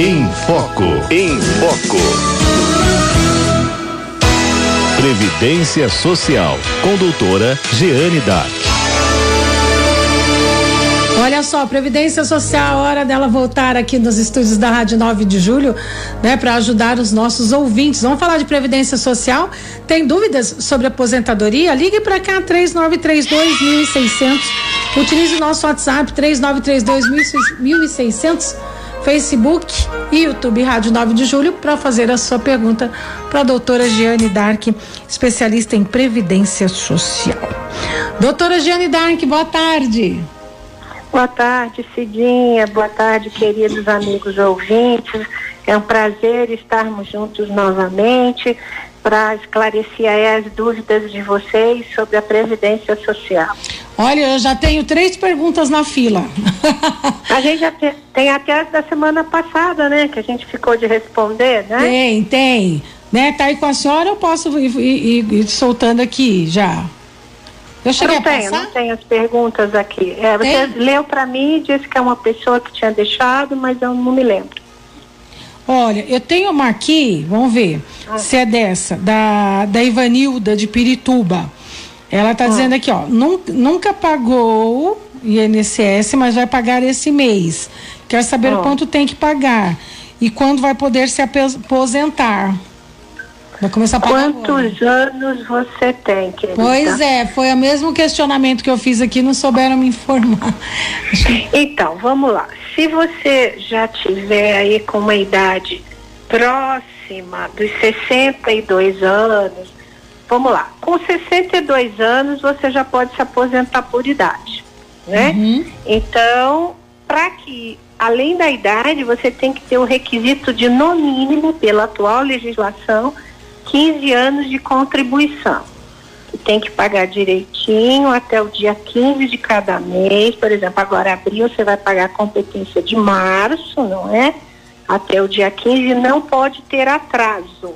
Em Foco. Em Foco. Previdência Social. Com doutora Jeane Dark. Olha só, Previdência Social, hora dela voltar aqui nos estúdios da Rádio 9 de Julho, né, para ajudar os nossos ouvintes. Vamos falar de Previdência Social? Tem dúvidas sobre aposentadoria? Ligue para cá, 3932 1600. Utilize o nosso WhatsApp, 3932 1600. Facebook e YouTube Rádio 9 de Julho para fazer a sua pergunta para a doutora Giane Dark, especialista em Previdência Social. Doutora Giane Dark, boa tarde. Boa tarde, Cidinha. Boa tarde, queridos amigos ouvintes. É um prazer estarmos juntos novamente para esclarecer as dúvidas de vocês sobre a Previdência Social. Olha, eu já tenho três perguntas na fila. a gente já tem, tem até as da semana passada, né? Que a gente ficou de responder, né? Tem, tem. Né? Tá aí com a senhora, eu posso ir, ir, ir soltando aqui já. Eu cheguei não tenho, não tenho as perguntas aqui. É, você leu para mim e disse que é uma pessoa que tinha deixado, mas eu não me lembro. Olha, eu tenho uma aqui, vamos ver ah. se é dessa, da, da Ivanilda de Pirituba. Ela está ah. dizendo aqui, ó, nunca, pagou INSS, mas vai pagar esse mês. Quer saber ah. quanto tem que pagar e quando vai poder se aposentar. Vai começar a pagar Quantos agora. anos você tem, querida? Pois é, foi o mesmo questionamento que eu fiz aqui, não souberam me informar. Então, vamos lá. Se você já tiver aí com uma idade próxima dos 62 anos, vamos lá, com 62 anos você já pode se aposentar por idade, né? Uhum. Então, para que além da idade, você tem que ter o requisito de no mínimo pela atual legislação 15 anos de contribuição. Que tem que pagar direitinho até o dia 15 de cada mês. Por exemplo, agora abril você vai pagar a competência de março, não é? Até o dia 15 não pode ter atraso.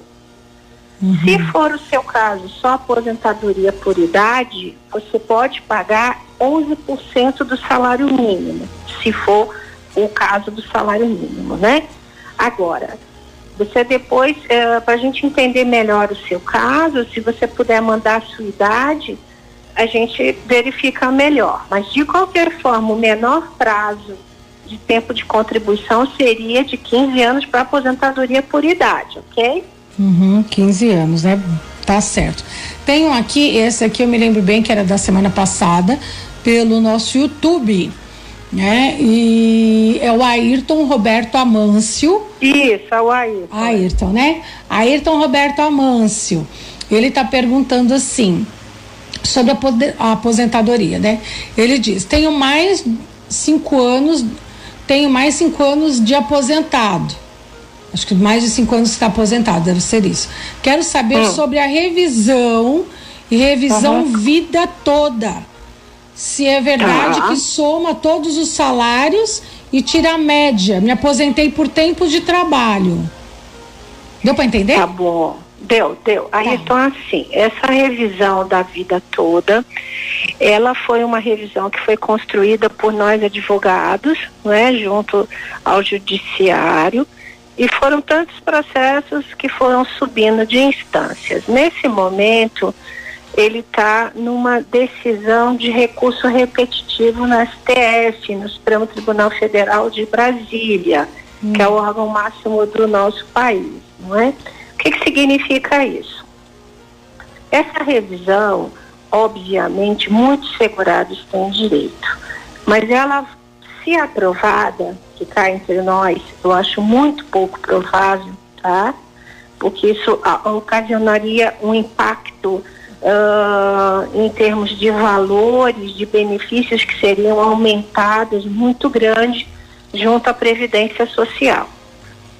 Uhum. Se for o seu caso, só aposentadoria por idade, você pode pagar 11% do salário mínimo, se for o caso do salário mínimo, né? Agora, você depois, é, para a gente entender melhor o seu caso, se você puder mandar a sua idade, a gente verifica melhor. Mas de qualquer forma, o menor prazo de tempo de contribuição seria de 15 anos para aposentadoria por idade, ok? Uhum, 15 anos, né? Tá certo. Tenho aqui, esse aqui eu me lembro bem que era da semana passada, pelo nosso YouTube né? E é o Ayrton Roberto Amâncio. Isso, é o Ayrton. Ayrton, né? Ayrton Roberto Amâncio. Ele está perguntando assim sobre a aposentadoria, né? Ele diz: tenho mais cinco anos, tenho mais cinco anos de aposentado. Acho que mais de cinco anos está aposentado, deve ser isso. Quero saber hum. sobre a revisão e revisão uhum. vida toda se é verdade tá. que soma todos os salários e tira a média. Me aposentei por tempo de trabalho. Deu para entender? Tá bom. Deu, deu. Aí tá. então assim, essa revisão da vida toda, ela foi uma revisão que foi construída por nós advogados, né, junto ao judiciário, e foram tantos processos que foram subindo de instâncias. Nesse momento, ele está numa decisão de recurso repetitivo no STF, no Supremo Tribunal Federal de Brasília, hum. que é o órgão máximo do nosso país, não é? O que, que significa isso? Essa revisão, obviamente, muitos segurados têm direito, mas ela, se aprovada, que está entre nós, eu acho muito pouco provável, tá? Porque isso ocasionaria um impacto uh, em termos de valores, de benefícios que seriam aumentados muito grande junto à Previdência Social.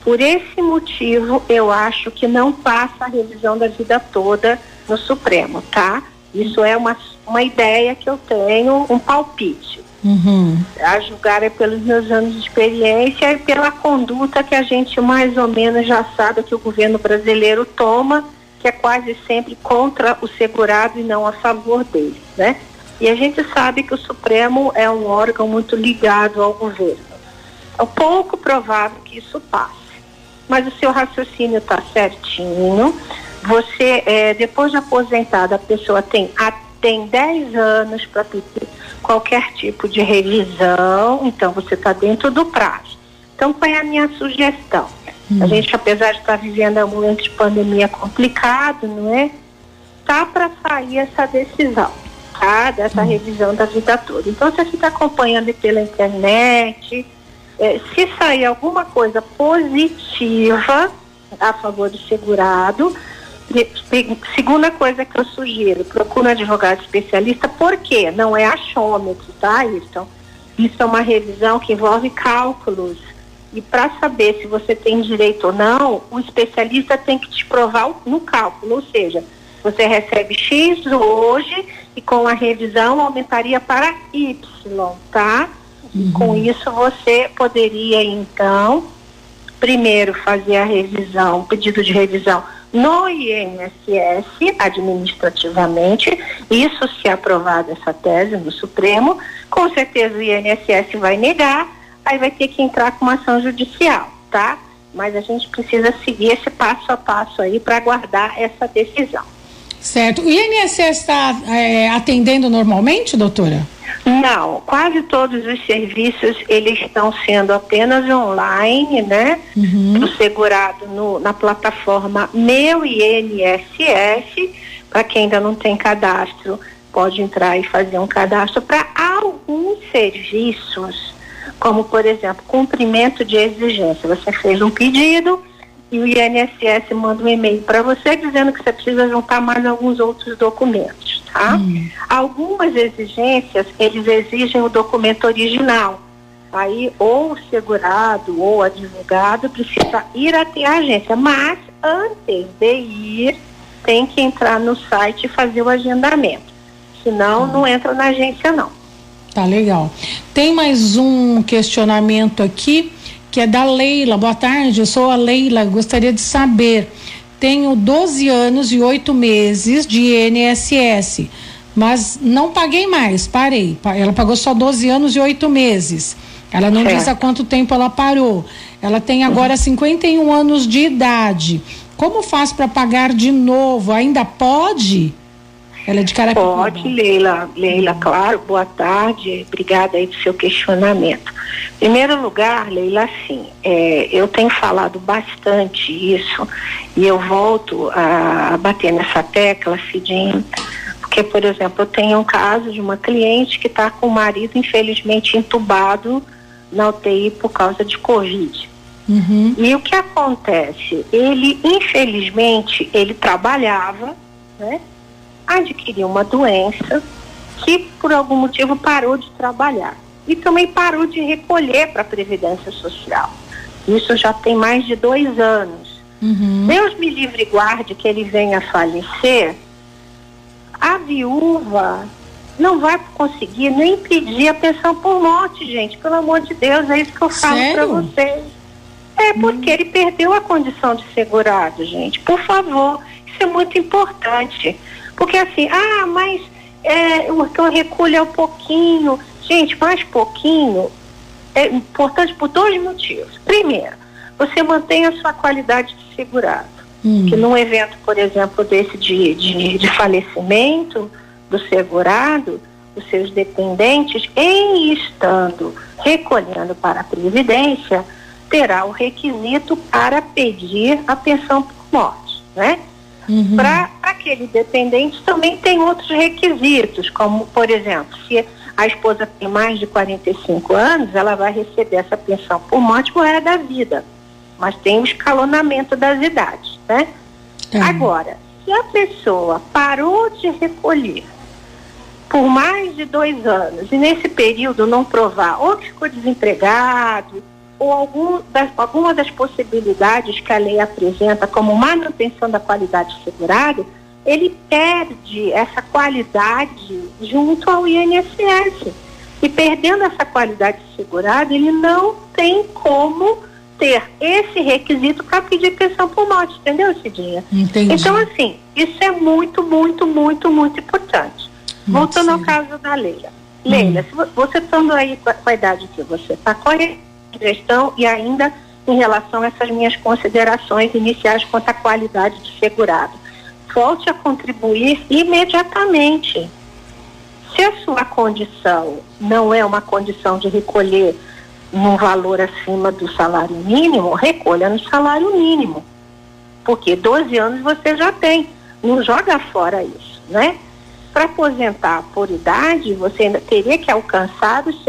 Por esse motivo, eu acho que não passa a revisão da vida toda no Supremo, tá? Isso é uma, uma ideia que eu tenho, um palpite. Uhum. A julgar é pelos meus anos de experiência e pela conduta que a gente mais ou menos já sabe que o governo brasileiro toma que é quase sempre contra o segurado e não a favor dele, né? E a gente sabe que o Supremo é um órgão muito ligado ao governo. É pouco provável que isso passe. Mas o seu raciocínio está certinho. Você, é, depois de aposentada, a pessoa tem, a, tem 10 anos para pedir qualquer tipo de revisão, então você está dentro do prazo. Então, qual é a minha sugestão? Hum. A gente, apesar de estar tá vivendo um momento de pandemia complicado, não é? Tá para sair essa decisão, tá? Dessa hum. revisão da vida toda. Então, você está acompanhando pela internet, é, se sair alguma coisa positiva a favor do segurado, segunda coisa que eu sugiro, procura um advogado especialista, porque não é achômetro, tá, Isso, Isso é uma revisão que envolve cálculos. E para saber se você tem direito ou não, o especialista tem que te provar no cálculo, ou seja, você recebe X hoje e com a revisão aumentaria para Y, tá? Uhum. Com isso você poderia então primeiro fazer a revisão, pedido de revisão no INSS administrativamente, isso se aprovar essa tese no Supremo, com certeza o INSS vai negar, aí vai ter que entrar com uma ação judicial, tá? Mas a gente precisa seguir esse passo a passo aí para aguardar essa decisão. Certo. O INSS está é, atendendo normalmente, doutora? Não, quase todos os serviços eles estão sendo apenas online, né? Uhum. segurado no, na plataforma Meu INSS. Para quem ainda não tem cadastro, pode entrar e fazer um cadastro para alguns serviços, como por exemplo, cumprimento de exigência. Você fez um pedido e o INSS manda um e-mail para você dizendo que você precisa juntar mais alguns outros documentos tá? Hum. Algumas exigências, eles exigem o documento original. Aí, ou o segurado ou o advogado precisa ir até a agência, mas antes de ir, tem que entrar no site e fazer o agendamento. Senão, hum. não entra na agência, não. Tá legal. Tem mais um questionamento aqui que é da Leila. Boa tarde, eu sou a Leila. Gostaria de saber tenho 12 anos e 8 meses de INSS, mas não paguei mais, parei. Ela pagou só 12 anos e 8 meses. Ela não é. diz há quanto tempo ela parou. Ela tem agora uhum. 51 anos de idade. Como faz para pagar de novo? Ainda pode? Ela é de Carapicuíba. Pode, Leila. Leila, claro. Boa tarde. Obrigada aí do seu questionamento. Em primeiro lugar, Leila, sim, é, eu tenho falado bastante isso e eu volto a, a bater nessa tecla, Cidinho, porque, por exemplo, eu tenho um caso de uma cliente que está com o marido, infelizmente, entubado na UTI por causa de Covid. Uhum. E o que acontece? Ele, infelizmente, ele trabalhava, né? Adquiriu uma doença que por algum motivo parou de trabalhar e também parou de recolher para a Previdência Social. Isso já tem mais de dois anos. Uhum. Deus me livre e guarde que ele venha falecer. A viúva não vai conseguir nem pedir a pensão por morte, gente. Pelo amor de Deus, é isso que eu falo para vocês. É porque hum. ele perdeu a condição de segurado, gente. Por favor, isso é muito importante. Porque assim, ah, mas é, o que eu recolho é um pouquinho. Gente, mais pouquinho é importante por dois motivos. Primeiro, você mantém a sua qualidade de segurado. Hum. Que num evento, por exemplo, desse de, de, de falecimento do segurado, os seus dependentes, em estando recolhendo para a Previdência, terá o requisito para pedir a pensão por morte, né? Uhum. Para aquele dependente também tem outros requisitos, como, por exemplo, se a esposa tem mais de 45 anos, ela vai receber essa pensão por morte por da vida. Mas tem o escalonamento das idades, né? Uhum. Agora, se a pessoa parou de recolher por mais de dois anos e nesse período não provar ou que ficou desempregado ou algum das, alguma das possibilidades que a lei apresenta como manutenção da qualidade segurada, ele perde essa qualidade junto ao INSS. E perdendo essa qualidade segurada, ele não tem como ter esse requisito para pedir pensão por morte, entendeu, Cidinha? Entendi. Então, assim, isso é muito, muito, muito, muito importante. Muito Voltando ao caso da Leila. Leila, hum. você estando aí com a, com a idade que você está, corre gestão e ainda em relação a essas minhas considerações iniciais quanto à qualidade do segurado. Volte a contribuir imediatamente. Se a sua condição não é uma condição de recolher num valor acima do salário mínimo, recolha no salário mínimo. Porque 12 anos você já tem. Não joga fora isso, né? Para aposentar por idade, você ainda teria que alcançar os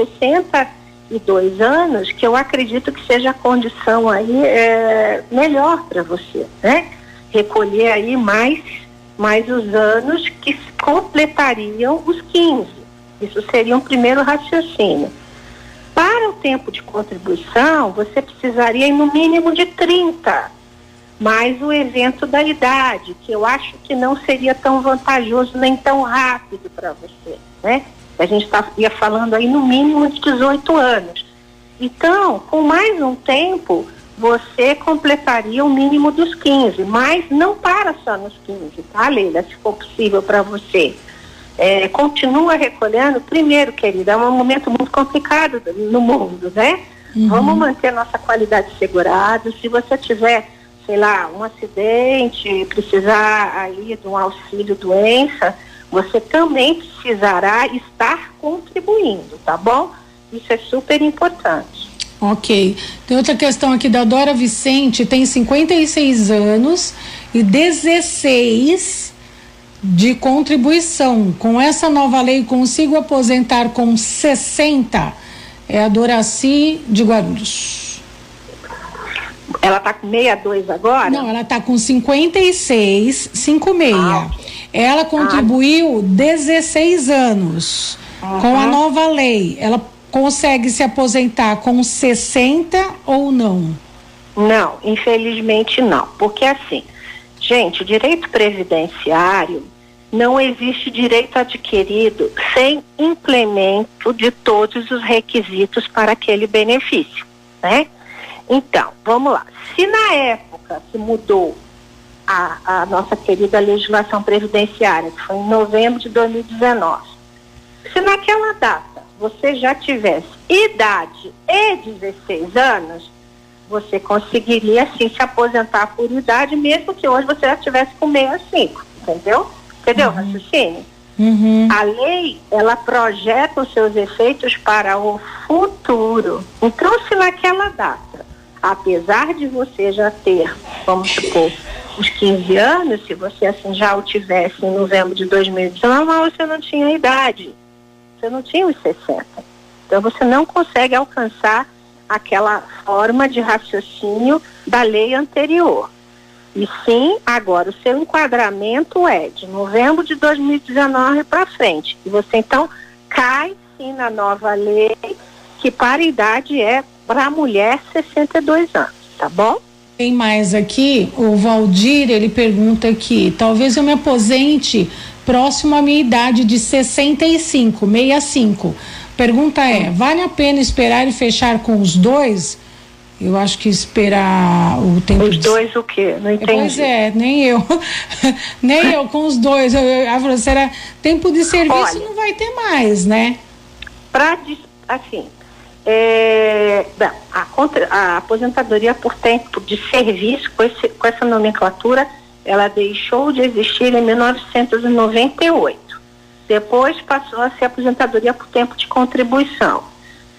62 anos, que eu acredito que seja a condição aí é, melhor para você, né? Recolher aí mais, mais os anos que completariam os 15. Isso seria um primeiro raciocínio. Para o tempo de contribuição, você precisaria no mínimo de 30 mais o evento da idade, que eu acho que não seria tão vantajoso nem tão rápido para você, né? A gente tá, ia falando aí no mínimo de 18 anos. Então, com mais um tempo, você completaria o mínimo dos 15, mas não para só nos 15, tá, Leila? Se for possível para você. É, continua recolhendo. Primeiro, querida, é um momento muito complicado no mundo, né? Uhum. Vamos manter nossa qualidade segurada. Se você tiver sei lá, um acidente, precisar aí de um auxílio doença, você também precisará estar contribuindo, tá bom? Isso é super importante. Ok. Tem outra questão aqui da Dora Vicente, tem 56 anos e 16 de contribuição. Com essa nova lei, consigo aposentar com 60? É a Doraci de Guarulhos. Ela está com 62 agora? Não, ela está com 56, 56. Ah. Ela contribuiu ah. 16 anos uhum. com a nova lei. Ela consegue se aposentar com 60 ou não? Não, infelizmente não. Porque assim, gente, o direito previdenciário não existe direito adquirido sem implemento de todos os requisitos para aquele benefício, né? Então, vamos lá. Se na época que mudou a, a nossa querida legislação previdenciária, que foi em novembro de 2019, se naquela data você já tivesse idade e 16 anos, você conseguiria sim se aposentar por idade, mesmo que hoje você já estivesse com 65, entendeu? Entendeu uhum. raciocínio? Uhum. A lei, ela projeta os seus efeitos para o futuro. Então, se naquela data apesar de você já ter, vamos supor, os 15 anos, se você assim já o tivesse em novembro de 2019, mas você não tinha idade. Você não tinha os 60. Então você não consegue alcançar aquela forma de raciocínio da lei anterior. E sim, agora o seu enquadramento é de novembro de 2019 para frente. E você então cai sim na nova lei, que para idade é para a mulher 62 anos, tá bom? Tem mais aqui, o Valdir, ele pergunta aqui, talvez eu me aposente próximo à minha idade de 65, 65. Pergunta é, vale a pena esperar e fechar com os dois? Eu acho que esperar o tempo. Os de... dois o quê? Não entendi. Pois é, nem eu. nem eu com os dois. Eu, eu, eu, será tempo de serviço Olha, não vai ter mais, né? Para assim, é, a, a, aposentadoria por tempo de serviço, com, esse, com essa nomenclatura, ela deixou de existir em 1998. Depois passou a ser aposentadoria por tempo de contribuição.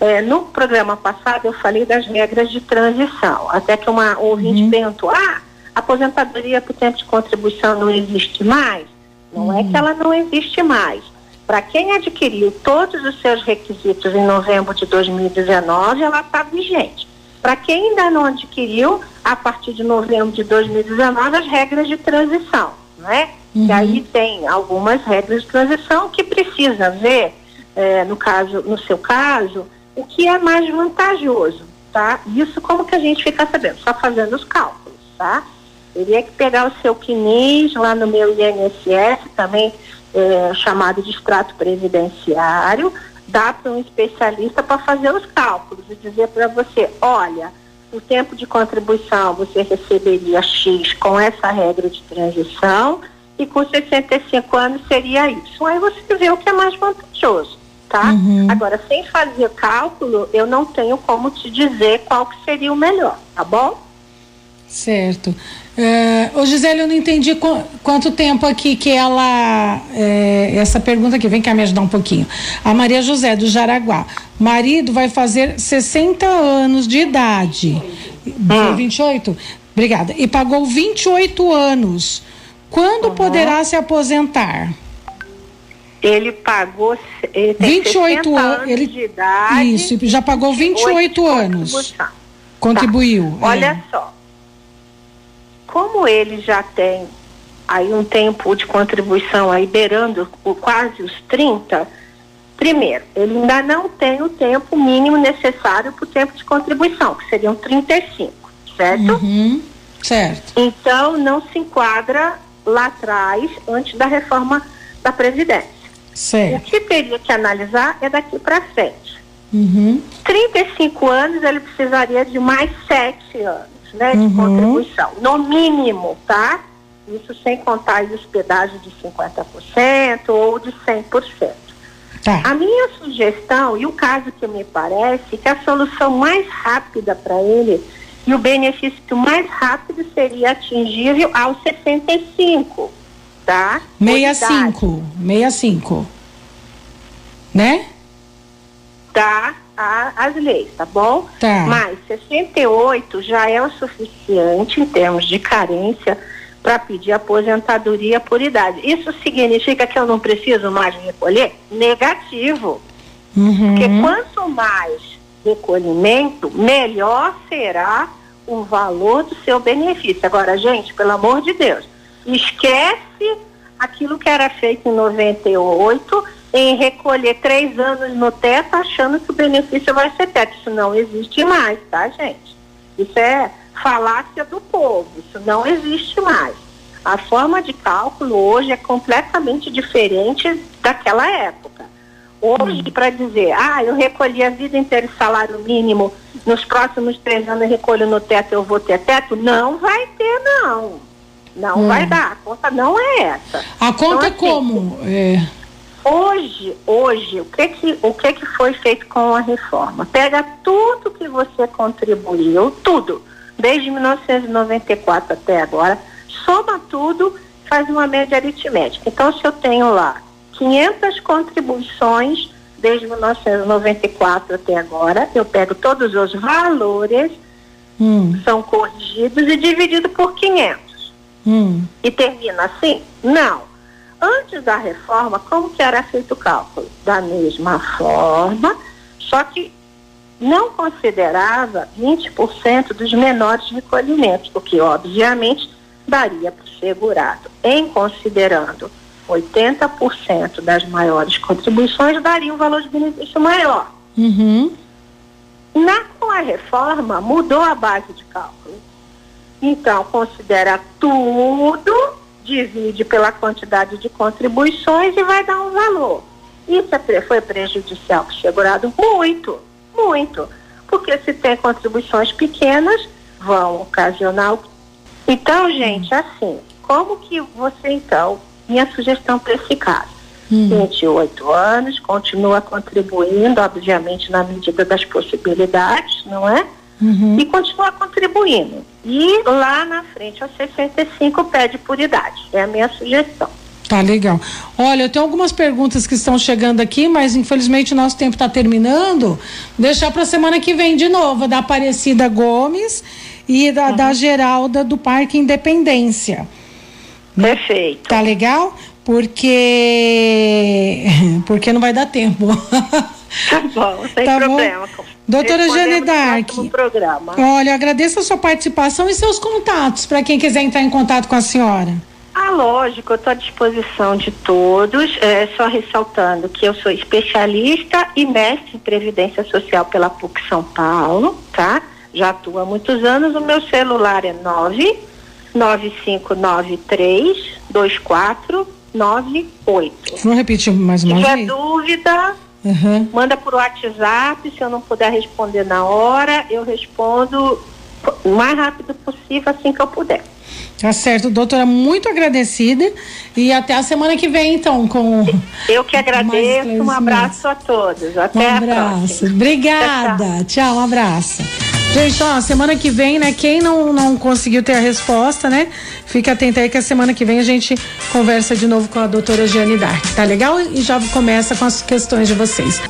É, no programa passado eu falei das regras de transição, até que uma ouvinte uhum. perguntou, ah, aposentadoria por tempo de contribuição não existe mais? Não uhum. é que ela não existe mais para quem adquiriu todos os seus requisitos em novembro de 2019, ela está vigente. Para quem ainda não adquiriu, a partir de novembro de 2019, as regras de transição, né? Uhum. E aí tem algumas regras de transição que precisa ver, é, no caso, no seu caso, o que é mais vantajoso, tá? Isso como que a gente fica sabendo? Só fazendo os cálculos, tá? Teria que pegar o seu CNIS lá no meu INSS, também é, chamado de extrato previdenciário, dá para um especialista para fazer os cálculos e dizer para você, olha, o tempo de contribuição você receberia X com essa regra de transição e com 65 anos seria isso. Aí você vê o que é mais vantajoso, tá? Uhum. Agora, sem fazer cálculo, eu não tenho como te dizer qual que seria o melhor, tá bom? Certo. É, ô Gisele, eu não entendi qu quanto tempo aqui que ela. É, essa pergunta aqui, vem cá me ajudar um pouquinho. A Maria José, do Jaraguá. Marido vai fazer 60 anos de idade. Hum. 28? Obrigada. E pagou 28 anos. Quando uhum. poderá se aposentar? Ele pagou. Ele tem 28 anos ele, de idade. Isso, já pagou 28 anos. Contribuiu. Tá. Olha é. só como ele já tem aí um tempo de contribuição aí beirando quase os 30, primeiro, ele ainda não tem o tempo mínimo necessário para o tempo de contribuição, que seriam 35, certo? Uhum, certo. Então, não se enquadra lá atrás, antes da reforma da Previdência. Certo. O que teria que analisar é daqui para frente. Uhum. 35 anos, ele precisaria de mais 7 anos né, de uhum. contribuição, no mínimo, tá? Isso sem contar os pedágios de 50% ou de 100%. Tá. A minha sugestão, e o caso que me parece, que a solução mais rápida para ele e o benefício mais rápido seria atingível aos 65, tá? 65, 65. Né? As leis, tá bom? Tá. Mas 68 já é o suficiente em termos de carência para pedir aposentadoria por idade. Isso significa que eu não preciso mais recolher? Negativo. Uhum. Porque quanto mais recolhimento, melhor será o valor do seu benefício. Agora, gente, pelo amor de Deus, esquece aquilo que era feito em 98 em recolher três anos no teto achando que o benefício vai ser teto. Isso não existe mais, tá, gente? Isso é falácia do povo, isso não existe mais. A forma de cálculo hoje é completamente diferente daquela época. Hoje, para dizer, ah, eu recolhi a vida inteira salário mínimo, nos próximos três anos eu recolho no teto, eu vou ter teto, não vai ter, não. Não hum. vai dar. A conta não é essa. A conta então, assim, como? É... Hoje, hoje, o que que, o que que foi feito com a reforma? Pega tudo que você contribuiu, tudo, desde 1994 até agora, soma tudo, faz uma média aritmética. Então, se eu tenho lá 500 contribuições desde 1994 até agora, eu pego todos os valores, hum. são corrigidos e dividido por 500. Hum. E termina assim? Não Antes da reforma, como que era feito o cálculo? Da mesma forma, só que não considerava 20% dos menores recolhimentos, o que obviamente daria para o segurado. Em considerando 80% das maiores contribuições, daria um valor de benefício maior. Uhum. Na, com a reforma, mudou a base de cálculo. Então, considera tudo divide pela quantidade de contribuições e vai dar um valor. Isso é, foi prejudicial para o segurado? Muito, muito. Porque se tem contribuições pequenas, vão ocasionar. Então, gente, assim, como que você então, minha sugestão para esse caso? Hum. 28 anos, continua contribuindo, obviamente, na medida das possibilidades, não é? Uhum. e continuar contribuindo. E lá na frente, aos 65, pede por idade. É a minha sugestão. Tá legal. Olha, eu tenho algumas perguntas que estão chegando aqui, mas infelizmente o nosso tempo está terminando. Deixar para semana que vem de novo, da Aparecida Gomes e da, uhum. da Geralda do Parque Independência. Perfeito. Tá legal? Porque porque não vai dar tempo. Tá bom, sem tá problema. Bom? Doutora Jane Dark, olha, agradeço a sua participação e seus contatos para quem quiser entrar em contato com a senhora. Ah, lógico, eu estou à disposição de todos, é, só ressaltando que eu sou especialista e mestre em Previdência Social pela PUC São Paulo, tá? Já atuo há muitos anos, o meu celular é 99593 2498. Vamos repetir mais uma vez? Se tiver dúvida, Uhum. Manda por WhatsApp, se eu não puder responder na hora, eu respondo o mais rápido possível, assim que eu puder. Tá certo, doutora, muito agradecida e até a semana que vem, então, com. Eu que agradeço, um abraço a todos. Até um abraço. Obrigada. Tchau, tchau. tchau, um abraço. Gente, ó, semana que vem, né? Quem não, não conseguiu ter a resposta, né? Fica atento aí que a semana que vem a gente conversa de novo com a doutora Giane Dark, tá legal? E já começa com as questões de vocês.